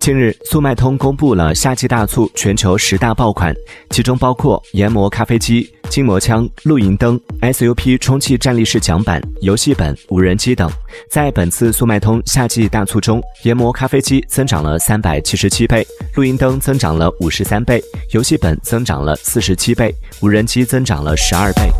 近日，速卖通公布了夏季大促全球十大爆款，其中包括研磨咖啡机、筋膜枪、露营灯、SUP 充气站立式桨板、游戏本、无人机等。在本次速卖通夏季大促中，研磨咖啡机增长了三百七十七倍，露营灯增长了五十三倍，游戏本增长了四十七倍，无人机增长了十二倍。